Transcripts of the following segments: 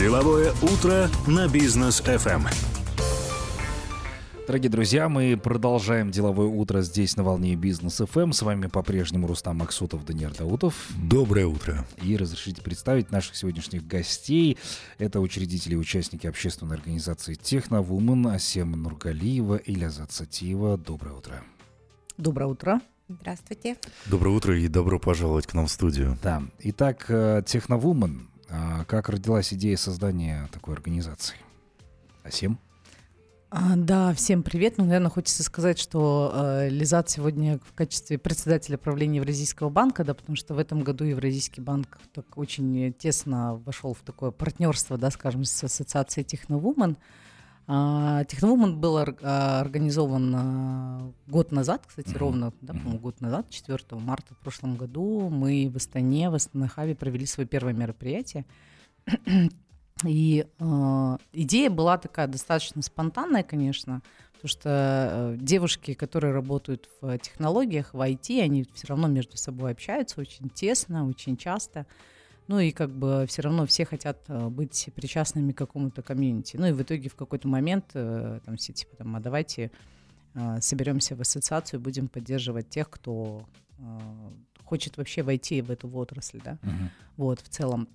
Деловое утро на бизнес FM. Дорогие друзья, мы продолжаем деловое утро здесь на волне бизнес FM. С вами по-прежнему Рустам Максутов, Даниил Даутов. Доброе утро. И разрешите представить наших сегодняшних гостей. Это учредители и участники общественной организации Техновумен Асема Нургалиева и Лязат Сатиева. Доброе утро. Доброе утро. Здравствуйте. Доброе утро и добро пожаловать к нам в студию. Да. Итак, Техновумен. Как родилась идея создания такой организации? Асем? А, да, всем привет. Ну, наверное, хочется сказать, что э, Лизат сегодня в качестве председателя правления Евразийского банка, да, потому что в этом году Евразийский банк так очень тесно вошел в такое партнерство, да, скажем, с ассоциацией Техновумен. А, Техновумен был а, организован а, год назад, кстати, ровно, да, по-моему, год назад, 4 марта в прошлом году, мы в Астане, в Астанахаве провели свое первое мероприятие. И э, идея была такая достаточно спонтанная, конечно, потому что э, девушки, которые работают в технологиях, в IT, они все равно между собой общаются очень тесно, очень часто. Ну и как бы все равно все хотят э, быть причастными к какому-то комьюнити. Ну и в итоге в какой-то момент э, там все типа там, а давайте э, соберемся в ассоциацию будем поддерживать тех, кто хочет вообще войти в эту отрасль, да. Uh-huh. Вот в целом.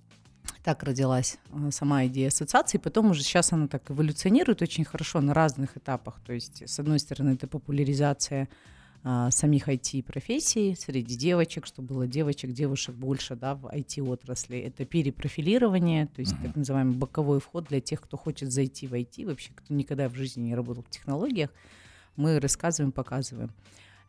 Так родилась сама идея ассоциации. Потом уже сейчас она так эволюционирует очень хорошо на разных этапах. То есть, с одной стороны, это популяризация а, самих IT-профессий среди девочек, чтобы было девочек, девушек больше да, в IT-отрасли. Это перепрофилирование, то есть uh-huh. так называемый боковой вход для тех, кто хочет зайти в IT, вообще кто никогда в жизни не работал в технологиях. Мы рассказываем, показываем.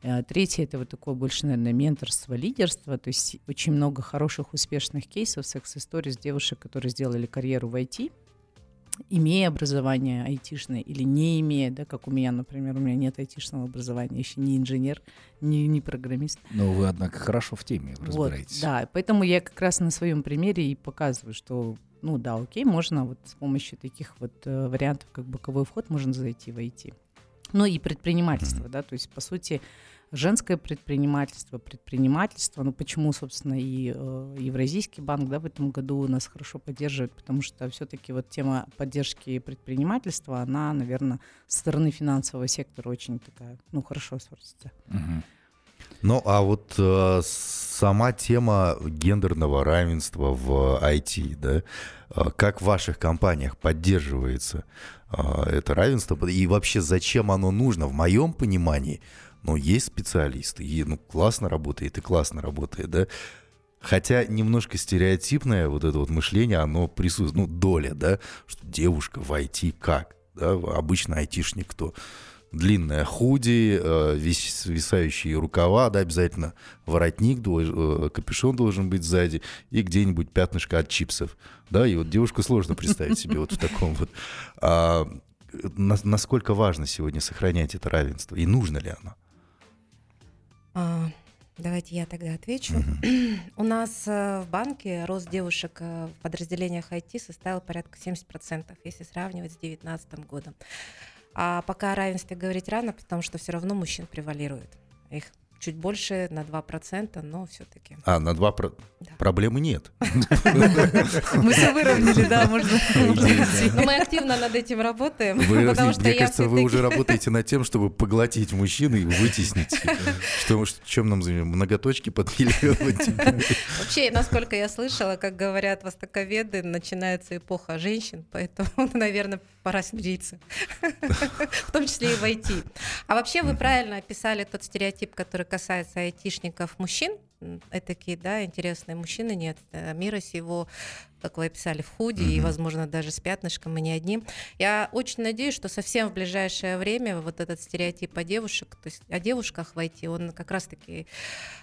Э, третье это вот такое больше, наверное, менторство, лидерство. То есть очень много хороших, успешных кейсов, секс-историй девушек, которые сделали карьеру в IT, имея образование айтишное или не имея, да, как у меня, например, у меня нет айтишного образования, еще не инженер, не, не программист. Но вы, однако, хорошо в теме разбираетесь. Вот, да, поэтому я как раз на своем примере и показываю, что, ну да, окей, можно вот с помощью таких вот э, вариантов, как боковой вход, можно зайти в IT. Ну и предпринимательство, mm-hmm. да, то есть, по сути, женское предпринимательство, предпринимательство, ну почему, собственно, и э, Евразийский банк, да, в этом году нас хорошо поддерживает, потому что все-таки вот тема поддержки предпринимательства, она, наверное, со стороны финансового сектора очень такая, ну, хорошо смотрится. Mm-hmm. Ну, а вот э, сама тема гендерного равенства в IT, да, э, как в ваших компаниях поддерживается э, это равенство, и вообще зачем оно нужно, в моем понимании, ну, есть специалисты, и, ну, классно работает, и классно работает, да, Хотя немножко стереотипное вот это вот мышление, оно присутствует, ну, доля, да, что девушка в IT как, да, обычно айтишник кто? длинная худи, э, вис, свисающие рукава, да, обязательно воротник, э, капюшон должен быть сзади и где-нибудь пятнышко от чипсов. Да, и вот девушку сложно представить себе вот в таком вот. А, насколько важно сегодня сохранять это равенство и нужно ли оно? А, давайте я тогда отвечу. Uh-huh. У нас э, в банке рост девушек в подразделениях IT составил порядка 70%, если сравнивать с 2019 годом. А пока о равенстве говорить рано, потому что все равно мужчин превалирует. Их чуть больше на 2%, но все-таки. А, на 2%? Про... Да. Проблемы нет. Мы все выровняли, да, можно. Но мы активно над этим работаем. Мне кажется, вы уже работаете над тем, чтобы поглотить мужчин и вытеснить. Чем нам занимаем? Многоточки подпиливать? Вообще, насколько я слышала, как говорят востоковеды, начинается эпоха женщин, поэтому, наверное, пора смириться. В том числе и войти. А вообще вы правильно описали тот стереотип, который касается айтишников мужчин, такие, да, интересные мужчины нет. Э, мира сего, как вы описали, в худи mm-hmm. и, возможно, даже с пятнышком, и не одним. Я очень надеюсь, что совсем в ближайшее время вот этот стереотип о девушек, то есть о девушках войти, он как раз-таки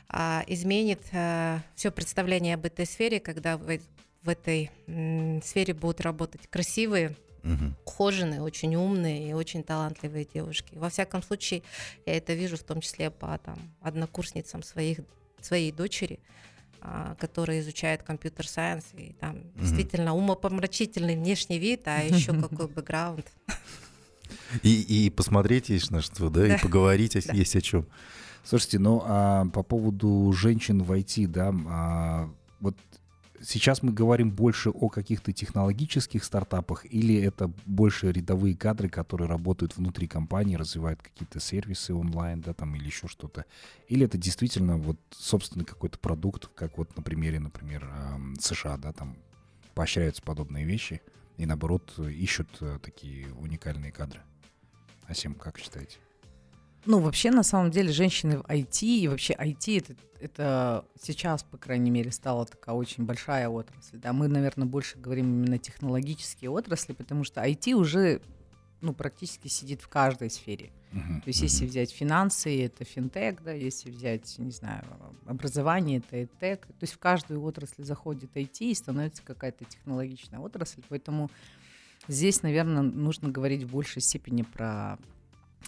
а, изменит а, все представление об этой сфере, когда в, в этой м, сфере будут работать красивые, угу. ухоженные, очень умные и очень талантливые девушки. Во всяком случае, я это вижу в том числе по там, однокурсницам своих, своей дочери, а, которая изучает компьютер-сайенс, и там угу. действительно умопомрачительный внешний вид, а еще какой бэкграунд. И, и посмотреть есть на что, да, да. и поговорить да. есть о чем. Слушайте, ну а по поводу женщин в IT, да, а, вот сейчас мы говорим больше о каких-то технологических стартапах или это больше рядовые кадры, которые работают внутри компании, развивают какие-то сервисы онлайн, да, там или еще что-то? Или это действительно вот собственный какой-то продукт, как вот на примере, например, США, да, там поощряются подобные вещи и наоборот ищут э, такие уникальные кадры? Асим, как считаете? Ну, вообще, на самом деле, женщины в IT и вообще IT это, это сейчас, по крайней мере, стала такая очень большая отрасль. Да, мы, наверное, больше говорим именно технологические отрасли, потому что IT уже ну, практически сидит в каждой сфере. Uh-huh, То есть, uh-huh. если взять финансы, это финтех, да, если взять, не знаю, образование, это эдтек. То есть в каждую отрасль заходит IT и становится какая-то технологичная отрасль. Поэтому здесь, наверное, нужно говорить в большей степени про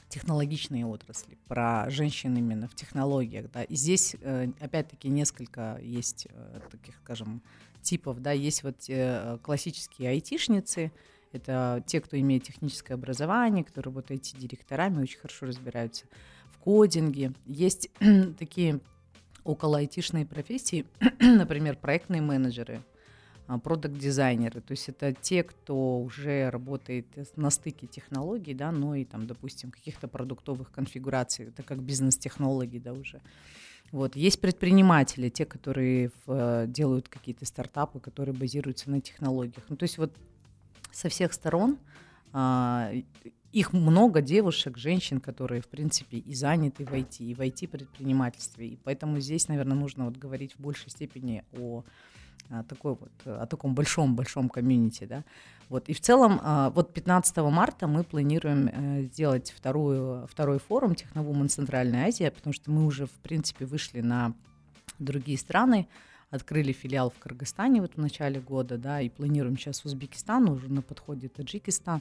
технологичные отрасли, про женщин именно в технологиях, да, и здесь э, опять-таки несколько есть э, таких, скажем, типов, да, есть вот э, классические айтишницы, это те, кто имеет техническое образование, кто работает IT-директорами, очень хорошо разбираются в кодинге. Есть такие около айтишные профессии, например, проектные менеджеры, продукт-дизайнеры, то есть это те, кто уже работает на стыке технологий, да, но и там, допустим, каких-то продуктовых конфигураций, это как бизнес-технологии, да, уже. Вот. Есть предприниматели, те, которые в, делают какие-то стартапы, которые базируются на технологиях. Ну, то есть вот со всех сторон а, их много девушек, женщин, которые, в принципе, и заняты в IT, и в IT-предпринимательстве. И поэтому здесь, наверное, нужно вот говорить в большей степени о а, такой вот, о таком большом-большом комьюнити, да. Вот, и в целом, а, вот 15 марта мы планируем э, сделать вторую, второй форум Техновумен Центральная Азия, потому что мы уже, в принципе, вышли на другие страны, открыли филиал в Кыргызстане вот в начале года, да, и планируем сейчас Узбекистан, уже на подходе Таджикистан,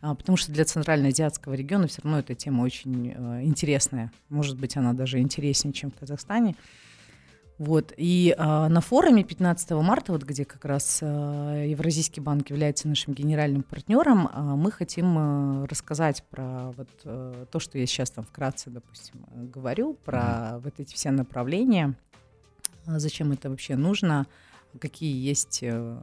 а, потому что для центральноазиатского региона все равно эта тема очень э, интересная, может быть, она даже интереснее, чем в Казахстане. Вот. И э, на форуме 15 марта, вот где как раз э, Евразийский банк является нашим генеральным партнером, э, мы хотим э, рассказать про вот, э, то, что я сейчас там вкратце, допустим, говорю, про mm-hmm. вот эти все направления, зачем это вообще нужно, какие есть э,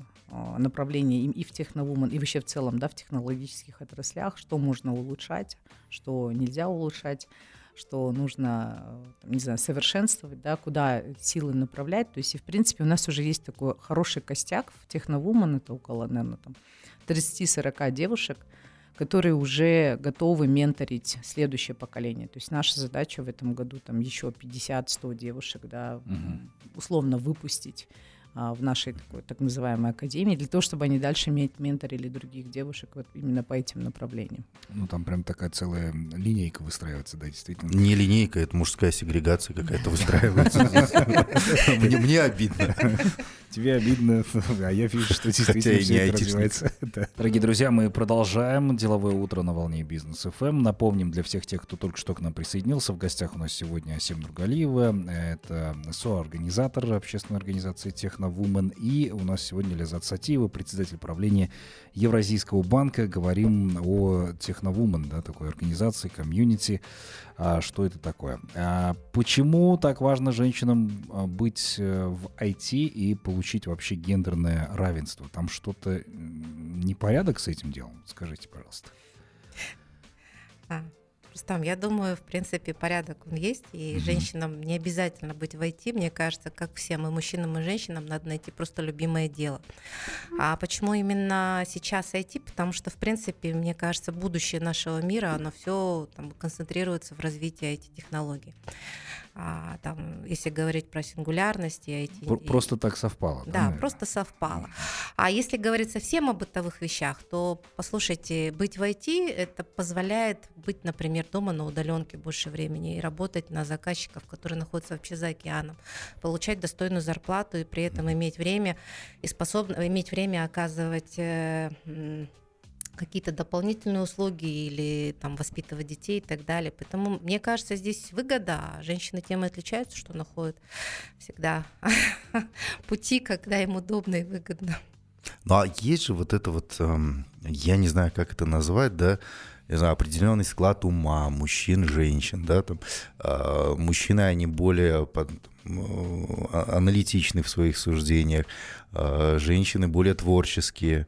направления и, и в техновумен, и вообще в целом да, в технологических отраслях, что можно улучшать, что нельзя улучшать что нужно, там, не знаю, совершенствовать, да, куда силы направлять. То есть, и, в принципе, у нас уже есть такой хороший костяк в Техновумен, это около, наверное, там 30-40 девушек, которые уже готовы менторить следующее поколение. То есть наша задача в этом году там еще 50-100 девушек, да, угу. условно выпустить в нашей такой так называемой академии, для того, чтобы они дальше менторили других девушек вот именно по этим направлениям. Ну, там прям такая целая линейка выстраивается, да, действительно. Не линейка, это мужская сегрегация какая-то выстраивается. Мне обидно. Тебе обидно, а я вижу, что действительно все это развивается. Дорогие друзья, мы продолжаем деловое утро на волне бизнес FM. Эм. Напомним для всех тех, кто только что к нам присоединился, в гостях у нас сегодня Асим Нургалиева, это соорганизатор общественной организации Техновумен, и у нас сегодня Лизат Сатиева, председатель правления Евразийского банка. Говорим о Техновумен, да, такой организации, комьюнити. А, что это такое? А, почему так важно женщинам а, быть э, в IT и получить вообще гендерное равенство? Там что-то непорядок с этим делом? Скажите, пожалуйста. А, Рустам, я думаю, в принципе, порядок он есть, и mm-hmm. женщинам не обязательно быть в IT. Мне кажется, как всем, и мужчинам, и женщинам надо найти просто любимое дело. А почему именно сейчас IT? Потому что, в принципе, мне кажется, будущее нашего мира, оно все там, концентрируется в развитии IT-технологий а, там, если говорить про сингулярность и IT. Просто так совпало. Да, да просто совпало. А если говорить совсем о бытовых вещах, то, послушайте, быть в IT, это позволяет быть, например, дома на удаленке больше времени и работать на заказчиков, которые находятся вообще за океаном, получать достойную зарплату и при этом иметь время и способно иметь время оказывать э, какие-то дополнительные услуги или там воспитывать детей и так далее. Поэтому мне кажется, здесь выгода. Женщины тем и отличаются, что находят всегда пути, когда им удобно и выгодно. Ну а есть же вот это вот, эм, я не знаю, как это назвать, да, я знаю, определенный склад ума мужчин, женщин, да, там, э, мужчины, они более под, э, аналитичны в своих суждениях, э, женщины более творческие,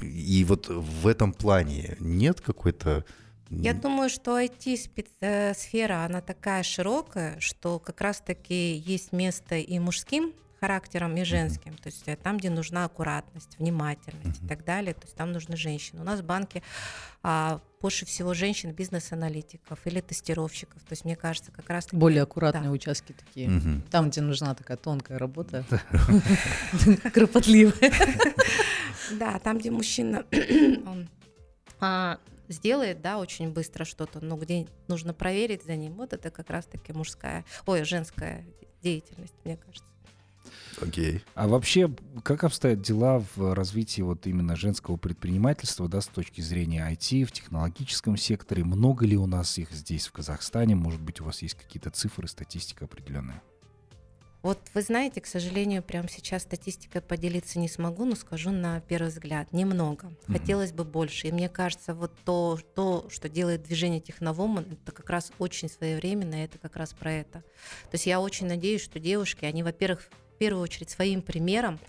и вот в этом плане нет какой-то я думаю, что IT-сфера, э, она такая широкая, что как раз-таки есть место и мужским характером, и женским. То есть э, там, где нужна аккуратность, внимательность и так далее, то есть там нужны женщины. У нас в банке а, больше всего женщин, бизнес-аналитиков или тестировщиков. То есть мне кажется, как раз... Более аккуратные да. участки такие. Угу. Там, где нужна такая тонкая работа, кропотливая. Да, там, где мужчина а, сделает, да, очень быстро что-то, но где нужно проверить за ним, вот это как раз-таки мужская, ой, женская деятельность, мне кажется. Окей. Okay. А вообще, как обстоят дела в развитии вот именно женского предпринимательства, да, с точки зрения IT, в технологическом секторе? Много ли у нас их здесь, в Казахстане? Может быть, у вас есть какие-то цифры, статистика определенная? Вот вы знаете, к сожалению, прямо сейчас статистикой поделиться не смогу, но скажу на первый взгляд, немного. Хотелось бы больше. И мне кажется, вот то, то, что делает движение Техновомен, это как раз очень своевременно, это как раз про это. То есть я очень надеюсь, что девушки, они, во-первых, в первую очередь своим примером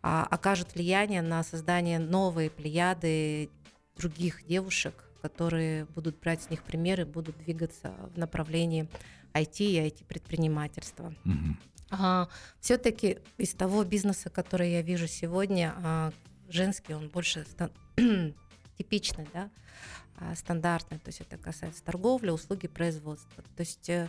а, окажут влияние на создание новой плеяды других девушек, которые будут брать с них примеры, будут двигаться в направлении IT и IT-предпринимательства. Mm-hmm. А, все-таки из того бизнеса, который я вижу сегодня, а, женский, он больше стан- типичный, да, а, стандартный, то есть это касается торговли, услуги, производства. То есть э,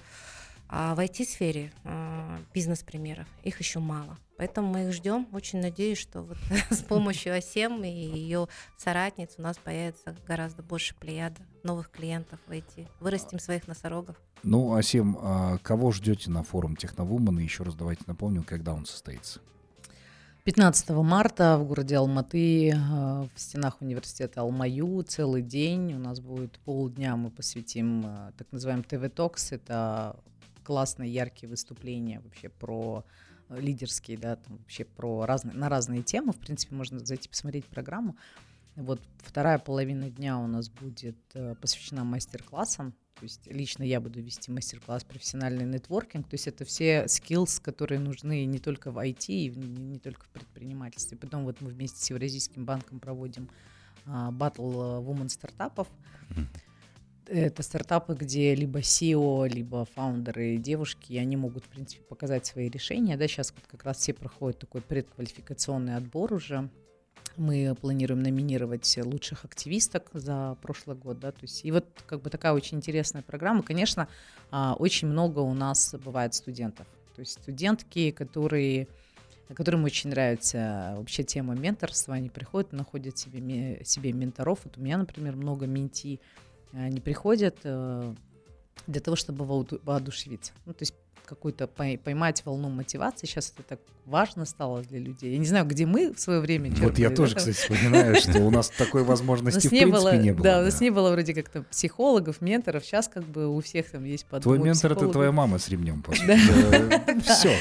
а в IT-сфере а, бизнес-примеров их еще мало. Поэтому мы их ждем. Очень надеюсь, что вот с помощью АСЕМ и ее соратниц у нас появится гораздо больше плеяда новых клиентов в IT. Вырастим своих носорогов. Ну, Асем, а кого ждете на форум TechnoWomen? И еще раз давайте напомним, когда он состоится. 15 марта в городе Алматы в стенах университета AlmaU целый день. У нас будет полдня, мы посвятим так называемый TW Talks. Это классные, яркие выступления вообще про э, лидерские, да, там вообще про разные, на разные темы. В принципе, можно зайти посмотреть программу. Вот вторая половина дня у нас будет э, посвящена мастер-классам. То есть лично я буду вести мастер-класс профессиональный нетворкинг. То есть это все skills, которые нужны не только в IT, и не, только в предпринимательстве. Потом вот мы вместе с Евразийским банком проводим а, батл woman стартапов. Mm-hmm это стартапы, где либо SEO, либо фаундеры, девушки, и они могут, в принципе, показать свои решения. Да, сейчас вот как раз все проходят такой предквалификационный отбор уже. Мы планируем номинировать лучших активисток за прошлый год, да, то есть и вот как бы такая очень интересная программа. Конечно, а, очень много у нас бывает студентов, то есть студентки, которые которым очень нравится вообще тема менторства, они приходят, находят себе, себе менторов. Вот у меня, например, много менти, они приходят э, для того, чтобы воодушевиться. Ну, то есть какую-то поймать волну мотивации. Сейчас это так важно стало для людей. Я не знаю, где мы в свое время черпали. Вот я тоже, кстати, вспоминаю, что у нас такой возможности в принципе не было. Да, у нас не было вроде как-то психологов, менторов. Сейчас как бы у всех там есть по Твой ментор — это твоя мама с ремнем. Все.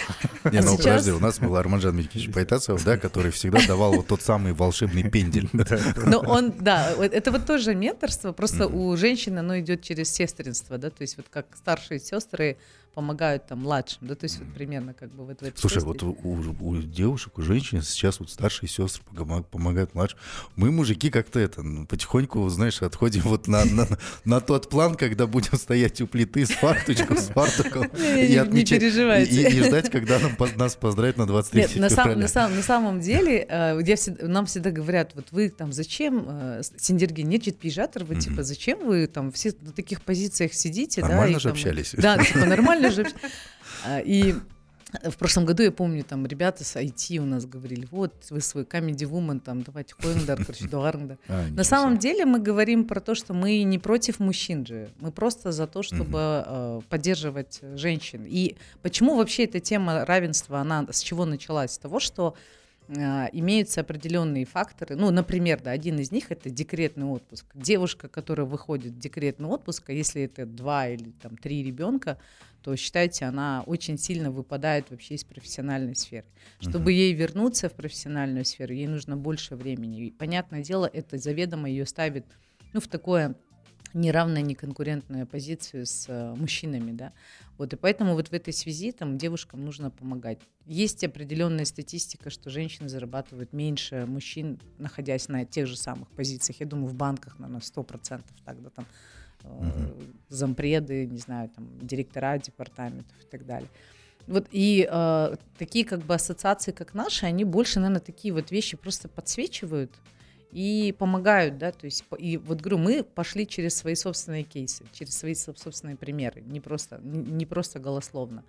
Не, ну подожди, у нас был Арманжан Митькевич Байтасов, да, который всегда давал вот тот самый волшебный пендель. Ну он, да, это вот тоже менторство, просто у женщины оно идет через сестринство, да, то есть вот как старшие сестры помогают там младшим, да, то есть вот примерно как бы в этой Слушай, вот у, у, у девушек, у женщин сейчас вот старшие сестры помогают младшим. Мы, мужики, как-то это, ну, потихоньку, знаешь, отходим вот на, на, на тот план, когда будем стоять у плиты с фарточком, с фартуком и отмечать, и, и ждать, когда нам, нас поздравят на 23 Нет, на, сам, на, сам, на самом деле, э, я всегда, нам всегда говорят, вот вы там зачем, э, Синдерги, нет пижатор, вы типа зачем вы там все на таких позициях сидите, Нормально да? же общались. Да, типа нормально же. А, и в прошлом году, я помню, там ребята с IT у нас говорили, вот, вы свой comedy woman, там, давайте хойндар, короче, дуарндар. А, На самом деле мы говорим про то, что мы не против мужчин же, мы просто за то, чтобы э, поддерживать женщин. И почему вообще эта тема равенства, она с чего началась? С того, что а, имеются определенные факторы. Ну, например, да, один из них это декретный отпуск. Девушка, которая выходит в декретный отпуск, а если это два или там три ребенка, то считайте, она очень сильно выпадает вообще из профессиональной сферы. Чтобы uh-huh. ей вернуться в профессиональную сферу, ей нужно больше времени. И, понятное дело, это заведомо ее ставит ну, в такое неравная, неконкурентная позицию с э, мужчинами, да. Вот, и поэтому вот в этой связи там девушкам нужно помогать. Есть определенная статистика, что женщины зарабатывают меньше мужчин, находясь на тех же самых позициях. Я думаю, в банках, наверное, 100% тогда там э, зампреды, не знаю, там директора департаментов и так далее. Вот и э, такие как бы ассоциации, как наши, они больше, наверное, такие вот вещи просто подсвечивают, и помогают, да, то есть, и вот говорю, мы пошли через свои собственные кейсы, через свои собственные примеры, не просто, не просто голословно.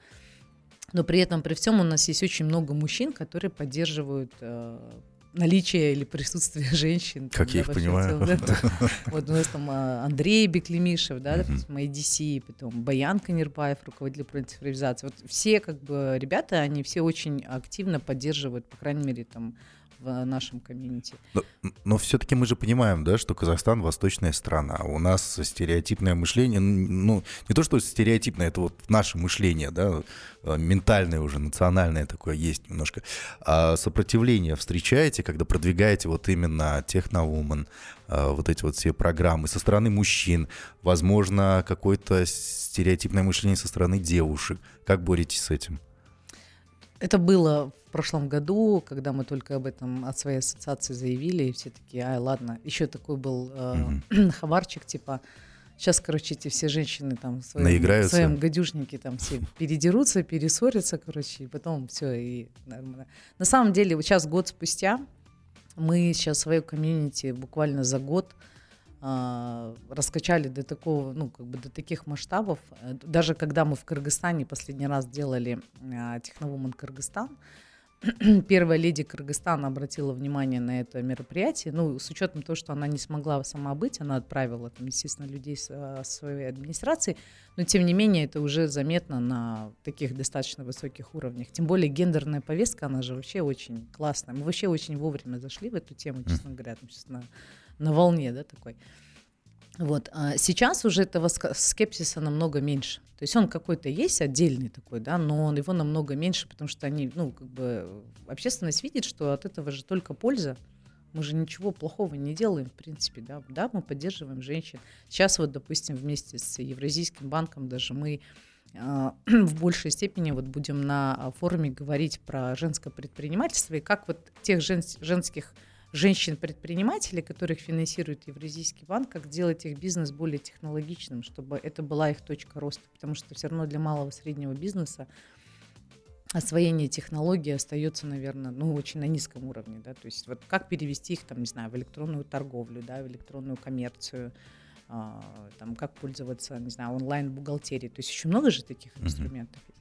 Но при этом, при всем, у нас есть очень много мужчин, которые поддерживают э, наличие или присутствие женщин. Как там, я да, их понимаю. Целом, да, вот у нас там а, Андрей Беклемишев, да, допустим, IDC, потом Баян Канербаев, руководитель управления цифровизации. Вот все как бы ребята, они все очень активно поддерживают, по крайней мере, там в нашем комьюнити. Но, но все-таки мы же понимаем, да, что Казахстан восточная страна. У нас стереотипное мышление, ну, не то, что стереотипное, это вот наше мышление, да, э, ментальное уже, национальное такое есть немножко. А сопротивление встречаете, когда продвигаете вот именно техновумен, э, вот эти вот все программы со стороны мужчин, возможно, какое-то стереотипное мышление со стороны девушек. Как боретесь с этим? Это было в прошлом году, когда мы только об этом от своей ассоциации заявили, и все такие, ай, ладно. Еще такой был э, mm-hmm. хабарчик, типа, сейчас, короче, эти все женщины там в своем, в своем гадюшнике там все передерутся, перессорятся, короче, и потом все, и нормально. На самом деле, вот сейчас год спустя, мы сейчас свою комьюнити буквально за год раскачали до такого, ну, как бы до таких масштабов. Э, даже когда мы в Кыргызстане последний раз делали а, Техновумен Кыргызстан, первая леди Кыргызстана обратила внимание на это мероприятие. Ну, с учетом того, что она не смогла сама быть, она отправила, там, естественно, людей с, а, своей администрации, но тем не менее это уже заметно на таких достаточно высоких уровнях. Тем более гендерная повестка, она же вообще очень классная. Мы вообще очень вовремя зашли в эту тему, честно говоря, там, сейчас на на волне, да, такой. Вот. А сейчас уже этого скепсиса намного меньше. То есть он какой-то есть отдельный такой, да, но он его намного меньше, потому что они, ну, как бы общественность видит, что от этого же только польза. Мы же ничего плохого не делаем, в принципе, да. Да, мы поддерживаем женщин. Сейчас вот, допустим, вместе с Евразийским банком даже мы э, в большей степени вот будем на форуме говорить про женское предпринимательство и как вот тех жен, женских женщин-предпринимателей, которых финансирует Евразийский банк, как сделать их бизнес более технологичным, чтобы это была их точка роста. Потому что все равно для малого среднего бизнеса освоение технологий остается, наверное, ну, очень на низком уровне, да, то есть вот как перевести их, там, не знаю, в электронную торговлю, да, в электронную коммерцию, а, там, как пользоваться, не знаю, онлайн-бухгалтерией, то есть еще много же таких инструментов есть.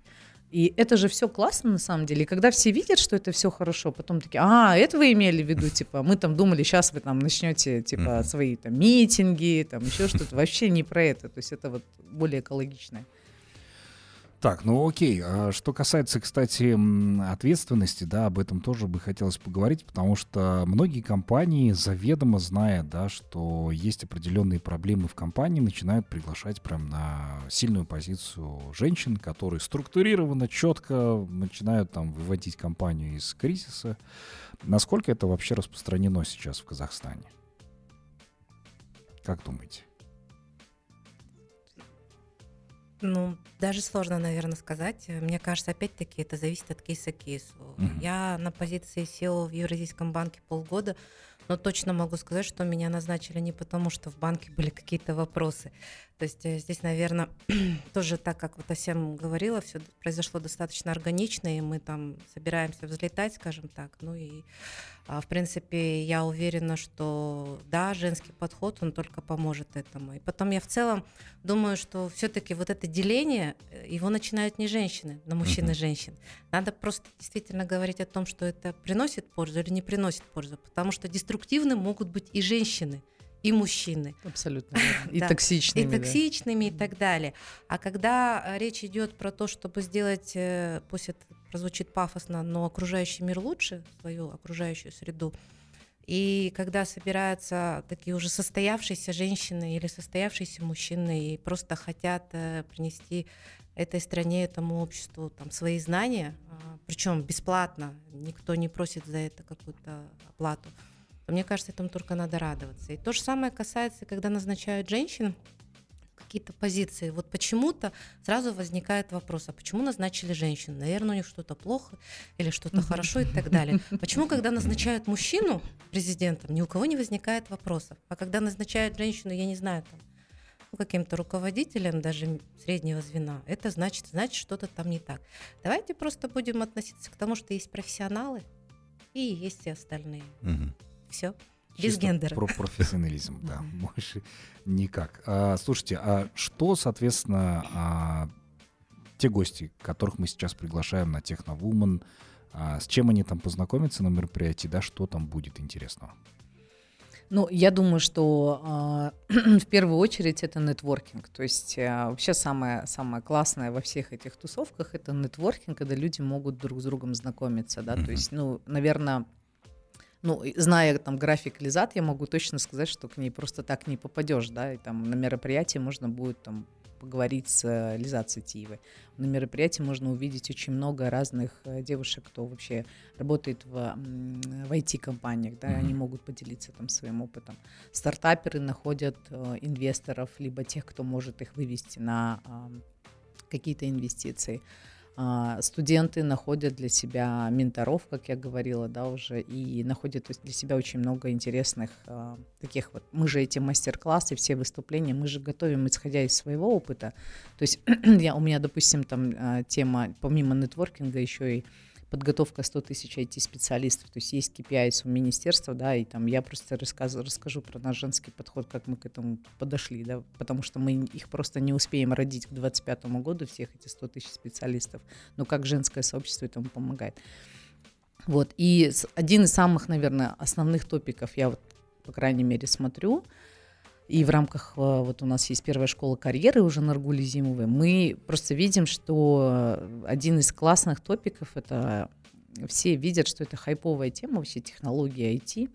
И это же все классно на самом деле. И когда все видят, что это все хорошо, потом такие, а, это вы имели в виду, типа, мы там думали, сейчас вы там начнете, типа, свои там митинги, там еще что-то. Вообще не про это. То есть это вот более экологичное. Так, ну окей. А что касается, кстати, ответственности, да, об этом тоже бы хотелось поговорить, потому что многие компании, заведомо зная, да, что есть определенные проблемы в компании, начинают приглашать прям на сильную позицию женщин, которые структурированно, четко начинают там выводить компанию из кризиса. Насколько это вообще распространено сейчас в Казахстане? Как думаете? Ну, даже сложно, наверное, сказать. Мне кажется, опять-таки, это зависит от кейса к кейсу. Mm-hmm. Я на позиции SEO в Евразийском банке полгода, но точно могу сказать, что меня назначили не потому, что в банке были какие-то вопросы. То есть э, здесь, наверное, тоже так, как вот Асем говорила, все произошло достаточно органично, и мы там собираемся взлетать, скажем так. Ну и, а, в принципе, я уверена, что да, женский подход, он только поможет этому. И потом я в целом думаю, что все-таки вот это деление, э, его начинают не женщины, на мужчин и женщин. Надо просто действительно говорить о том, что это приносит пользу или не приносит пользу, потому что деструктивны могут быть и женщины и мужчины. Абсолютно. И токсичными. И токсичными и так далее. А когда э, речь идет про то, чтобы сделать, э, пусть это прозвучит пафосно, но окружающий мир лучше, свою окружающую среду. И когда собираются такие уже состоявшиеся женщины или состоявшиеся мужчины и просто хотят э, принести этой стране, этому обществу там, свои знания, а, причем бесплатно, никто не просит за это какую-то оплату, мне кажется, этому только надо радоваться. И то же самое касается, когда назначают женщин, какие-то позиции. Вот почему-то сразу возникает вопрос, а почему назначили женщину? Наверное, у них что-то плохо или что-то хорошо и так далее. Почему, когда назначают мужчину президентом, ни у кого не возникает вопросов? А когда назначают женщину, я не знаю, там, ну, каким-то руководителем даже среднего звена, это значит, значит что-то там не так. Давайте просто будем относиться к тому, что есть профессионалы и есть все остальные. Угу. Все. Без Чисто гендера. Про профессионализм, да, больше никак. А, слушайте, а что, соответственно, а, те гости, которых мы сейчас приглашаем на Техновумен, а, с чем они там познакомятся на мероприятии, да, что там будет интересного? Ну, я думаю, что э, в первую очередь это нетворкинг. То есть э, вообще самое, самое классное во всех этих тусовках это нетворкинг, когда люди могут друг с другом знакомиться, да. Mm-hmm. То есть, ну, наверное, ну, зная там график Лизат, я могу точно сказать, что к ней просто так не попадешь, да, и там на мероприятии можно будет там поговорить с э, Лизат Сатиевой. На мероприятии можно увидеть очень много разных э, девушек, кто вообще работает в, в IT-компаниях, да, mm-hmm. они могут поделиться там своим опытом. Стартаперы находят э, инвесторов, либо тех, кто может их вывести на какие-то инвестиции. А, студенты находят для себя менторов, как я говорила, да, уже, и находят для себя очень много интересных а, таких вот. Мы же эти мастер-классы, все выступления, мы же готовим, исходя из своего опыта. То есть я, у меня, допустим, там а, тема, помимо нетворкинга, еще и подготовка 100 тысяч IT-специалистов, то есть есть KPI у министерства, да, и там я просто расскажу, расскажу про наш женский подход, как мы к этому подошли, да, потому что мы их просто не успеем родить к 2025 году, всех эти 100 тысяч специалистов, но как женское сообщество этому помогает. Вот, и один из самых, наверное, основных топиков я вот, по крайней мере, смотрю, и в рамках, э, вот у нас есть первая школа карьеры уже на Аргуле Зимовой, мы просто видим, что один из классных топиков, это все видят, что это хайповая тема, вообще технологии IT,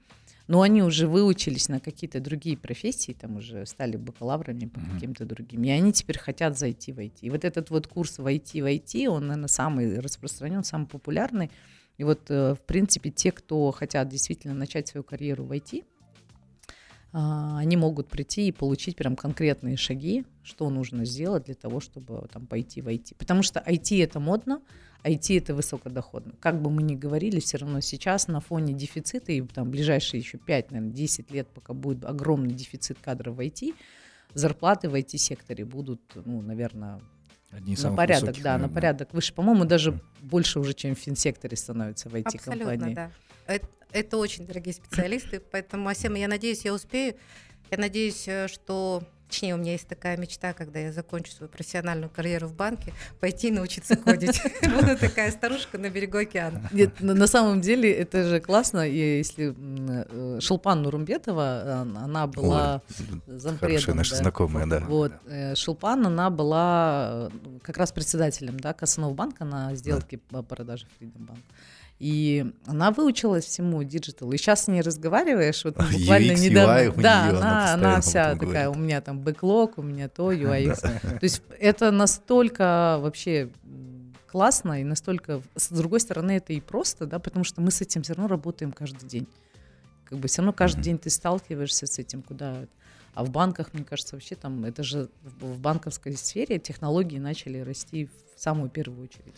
но они уже выучились на какие-то другие профессии, там уже стали бакалаврами по mm-hmm. каким-то другим, и они теперь хотят зайти в IT. И вот этот вот курс в IT в IT, он, наверное, самый распространен, самый популярный. И вот, э, в принципе, те, кто хотят действительно начать свою карьеру в IT, они могут прийти и получить прям конкретные шаги, что нужно сделать для того, чтобы там пойти в IT. Потому что IT это модно, IT это высокодоходно. Как бы мы ни говорили, все равно сейчас на фоне дефицита и там ближайшие еще 5, наверное, 10 лет, пока будет огромный дефицит кадров в IT, зарплаты в IT-секторе будут, ну, наверное, Одни на порядок, высоких, да, наверное. на порядок выше. По-моему, даже mm. больше уже, чем в финсекторе становится в IT-компании. Абсолютно, да. Это, очень дорогие специалисты, поэтому, Асема, я надеюсь, я успею. Я надеюсь, э, что Точнее, у меня есть такая мечта, когда я закончу свою профессиональную карьеру в банке, пойти научиться кодить. Буду такая старушка на берегу океана. Нет, на самом деле это же классно. Если э, Шелпан Нурумбетова, она была зампредом. наша знакомая, да. Вот. Э, Шелпан, она была как раз председателем да, банка на сделке по продаже Freedom Bank. И она выучилась всему digital. И сейчас с ней разговариваешь, вот буквально UX, недавно. UI да, нее, она, она, она вся такая, говорит. у меня там backlog, у меня то, UI. То есть это настолько вообще классно и настолько, с другой стороны, это и просто, да, потому что мы с этим все равно работаем каждый день. Как бы все равно каждый mm-hmm. день ты сталкиваешься с этим, куда а в банках, мне кажется, вообще там, это же в банковской сфере технологии начали расти в самую первую очередь.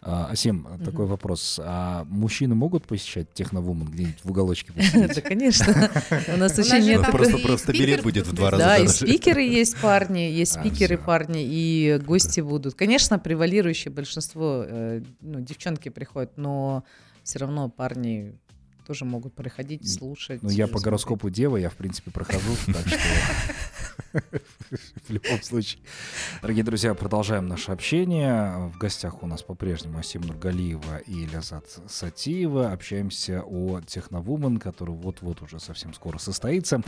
А, Асим, угу. такой вопрос. А мужчины могут посещать техновумен где-нибудь в уголочке Да, конечно. У нас очень нет... Просто просто билет будет в два раза Да, и спикеры есть парни, есть а, спикеры парни, и гости будут. Конечно, превалирующее большинство, э, ну, девчонки приходят, но все равно парни тоже могут проходить, слушать. Ну, я по гороскопу дева, я, в принципе, прохожу, так что в любом случае. Дорогие друзья, продолжаем наше общение. В гостях у нас по-прежнему Асим Нургалиева и Лязат Сатиева. Общаемся о Техновумен, который вот-вот уже совсем скоро состоится.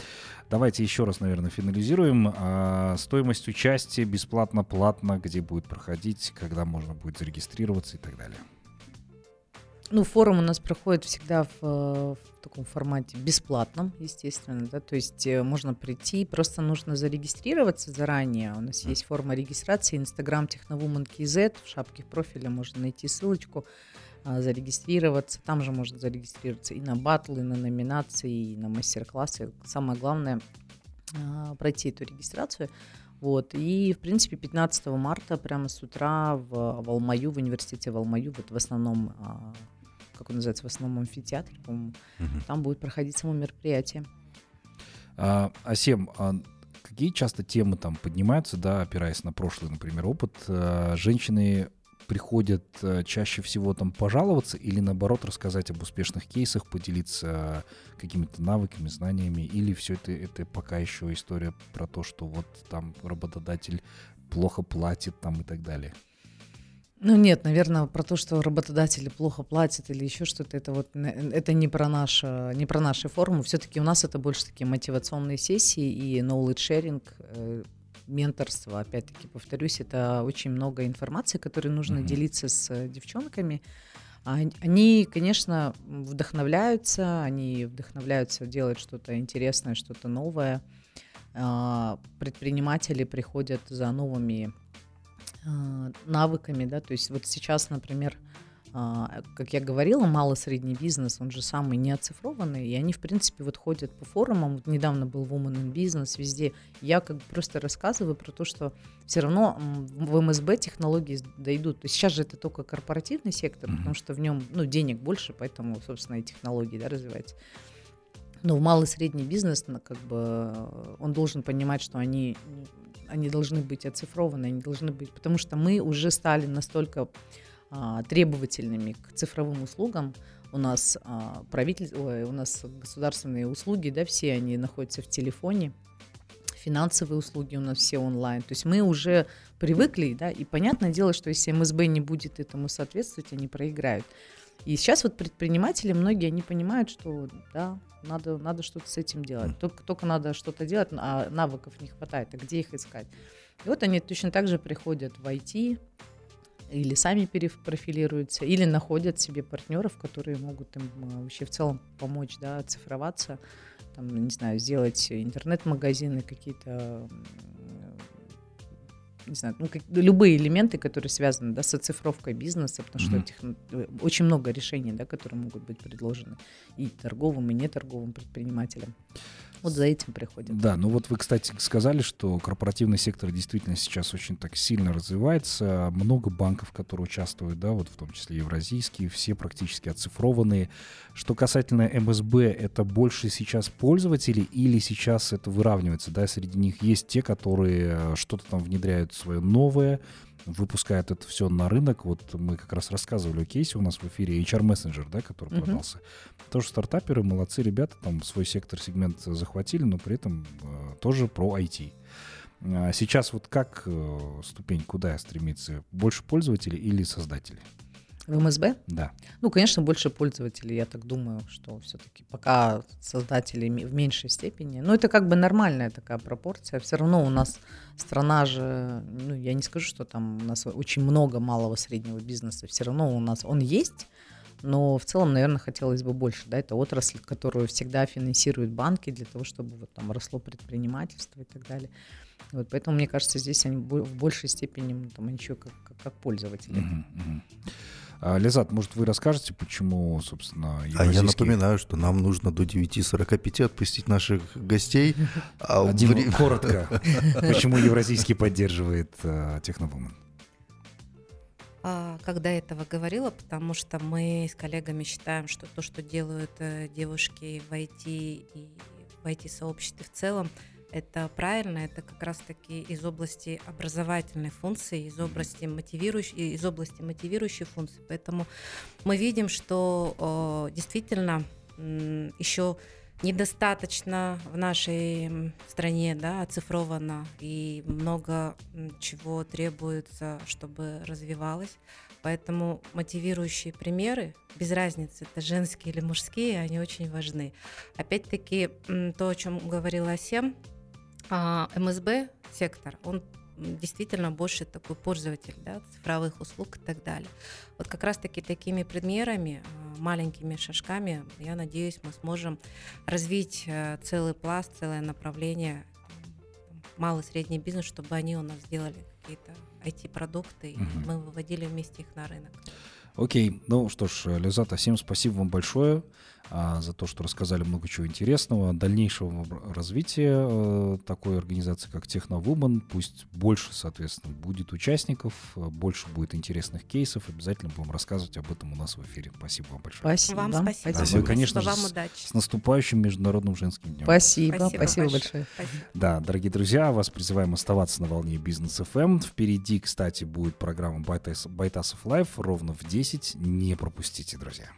Давайте еще раз, наверное, финализируем. А, стоимость участия бесплатно-платно, где будет проходить, когда можно будет зарегистрироваться и так далее. Ну, форум у нас проходит всегда в, в таком формате бесплатном, естественно, да, то есть э, можно прийти, просто нужно зарегистрироваться заранее. У нас есть форма регистрации, Instagram Техновумен KZ, в шапке профиля можно найти ссылочку, а, зарегистрироваться. Там же можно зарегистрироваться и на батлы, и на номинации, и на мастер-классы. Самое главное пройти эту регистрацию. Вот. И, в принципе, 15 марта прямо с утра в, в Алмаю, в университете в Алмаю, вот в основном, а, как он называется, в основном амфитеатре, по-моему, угу. там будет проходить само мероприятие. А, Асем, а какие часто темы там поднимаются, да, опираясь на прошлый, например, опыт? А, женщины приходят э, чаще всего там пожаловаться или наоборот рассказать об успешных кейсах, поделиться какими-то навыками, знаниями, или все это, это пока еще история про то, что вот там работодатель плохо платит там и так далее? Ну нет, наверное, про то, что работодатели плохо платят или еще что-то, это вот это не про наш, не про наши форумы. Все-таки у нас это больше такие мотивационные сессии и knowledge sharing, э, менторство, опять-таки повторюсь, это очень много информации, которой нужно mm-hmm. делиться с э, девчонками. Они, конечно, вдохновляются, они вдохновляются делать что-то интересное, что-то новое. А, предприниматели приходят за новыми а, навыками, да, то есть вот сейчас, например, а, как я говорила, мало-средний бизнес, он же самый не оцифрованный, и они, в принципе, вот ходят по форумам. Вот недавно был Woman in Business везде. Я как бы просто рассказываю про то, что все равно в МСБ технологии дойдут. То есть сейчас же это только корпоративный сектор, mm-hmm. потому что в нем ну, денег больше, поэтому, собственно, и технологии да, развиваются. Но в малый средний бизнес, ну, как бы, он должен понимать, что они, они должны быть оцифрованы, они должны быть, потому что мы уже стали настолько а, требовательными к цифровым услугам. У нас а, правитель, ой, у нас государственные услуги, да, все они находятся в телефоне. Финансовые услуги у нас все онлайн. То есть мы уже привыкли, да, и понятное дело, что если МСБ не будет этому соответствовать, они проиграют. И сейчас вот предприниматели, многие, они понимают, что да, надо, надо что-то с этим делать. Только, только надо что-то делать, а навыков не хватает, а где их искать? И вот они точно так же приходят в IT, или сами перепрофилируются, или находят себе партнеров, которые могут им э, вообще в целом помочь, да, оцифроваться, там, не знаю, сделать интернет-магазины какие-то, не знаю, ну, как, любые элементы, которые связаны да, с оцифровкой бизнеса, потому что mm-hmm. очень много решений, да, которые могут быть предложены и торговым, и неторговым предпринимателям. Вот за этим приходят. Да, ну вот вы, кстати, сказали, что корпоративный сектор действительно сейчас очень так сильно развивается. Много банков, которые участвуют, да, вот в том числе евразийские, все практически оцифрованные. Что касательно МСБ, это больше сейчас пользователи или сейчас это выравнивается, да, среди них есть те, которые э, что-то там внедряют свое новое, выпускает это все на рынок. Вот мы как раз рассказывали о кейсе у нас в эфире HR Messenger, да, который uh-huh. продался. Тоже стартаперы, молодцы ребята, там свой сектор, сегмент захватили, но при этом э, тоже про IT. А сейчас вот как э, ступень куда стремится? Больше пользователей или создателей? В МСБ? Да. Ну, конечно, больше пользователей, я так думаю, что все-таки пока создатели в меньшей степени. Но это как бы нормальная такая пропорция. Все равно у нас страна же, ну, я не скажу, что там у нас очень много малого среднего бизнеса. Все равно у нас он есть, но в целом, наверное, хотелось бы больше. Да, это отрасль, которую всегда финансируют банки для того, чтобы вот там росло предпринимательство и так далее. Вот, поэтому, мне кажется, здесь они в большей степени ну, там, еще как, как, как пользователи. Uh-huh, uh-huh. А, Лизат, может, вы расскажете, почему, собственно, евразийские... А я напоминаю, что нам нужно до 9.45 отпустить наших гостей. А Один, время... коротко. Почему Евразийский поддерживает uh, Техновумен? А, когда этого говорила, потому что мы с коллегами считаем, что то, что делают э, девушки в IT и в IT-сообществе в целом, это правильно, это как раз-таки из области образовательной функции, из области мотивирующей, из области мотивирующей функции. Поэтому мы видим, что действительно еще недостаточно в нашей стране да, оцифровано и много чего требуется, чтобы развивалось. Поэтому мотивирующие примеры, без разницы, это женские или мужские, они очень важны. Опять-таки, то, о чем говорила Сем, а, МСБ сектор, он действительно больше такой пользователь да, цифровых услуг и так далее. Вот как раз-таки такими примерами, э, маленькими шажками, я надеюсь, мы сможем развить э, целый пласт, целое направление малый и средний бизнес, чтобы они у нас сделали какие-то IT-продукты, и угу. мы выводили вместе их на рынок. Окей, ну что ж, Лизата, всем спасибо вам большое а, за то, что рассказали много чего интересного, дальнейшего развития а, такой организации, как Техновумен. Пусть больше, соответственно, будет участников, больше будет интересных кейсов. Обязательно будем рассказывать об этом у нас в эфире. Спасибо вам большое. Спасибо. Вам спасибо. спасибо. Ну и, конечно спасибо же, вам удачи. С, наступающим Международным женским днем. Спасибо, спасибо, спасибо большое. Спасибо. Да, дорогие друзья, вас призываем оставаться на волне бизнес FM. Эм. Впереди, кстати, будет программа Байтасов Live ровно в 10. Не пропустите, друзья.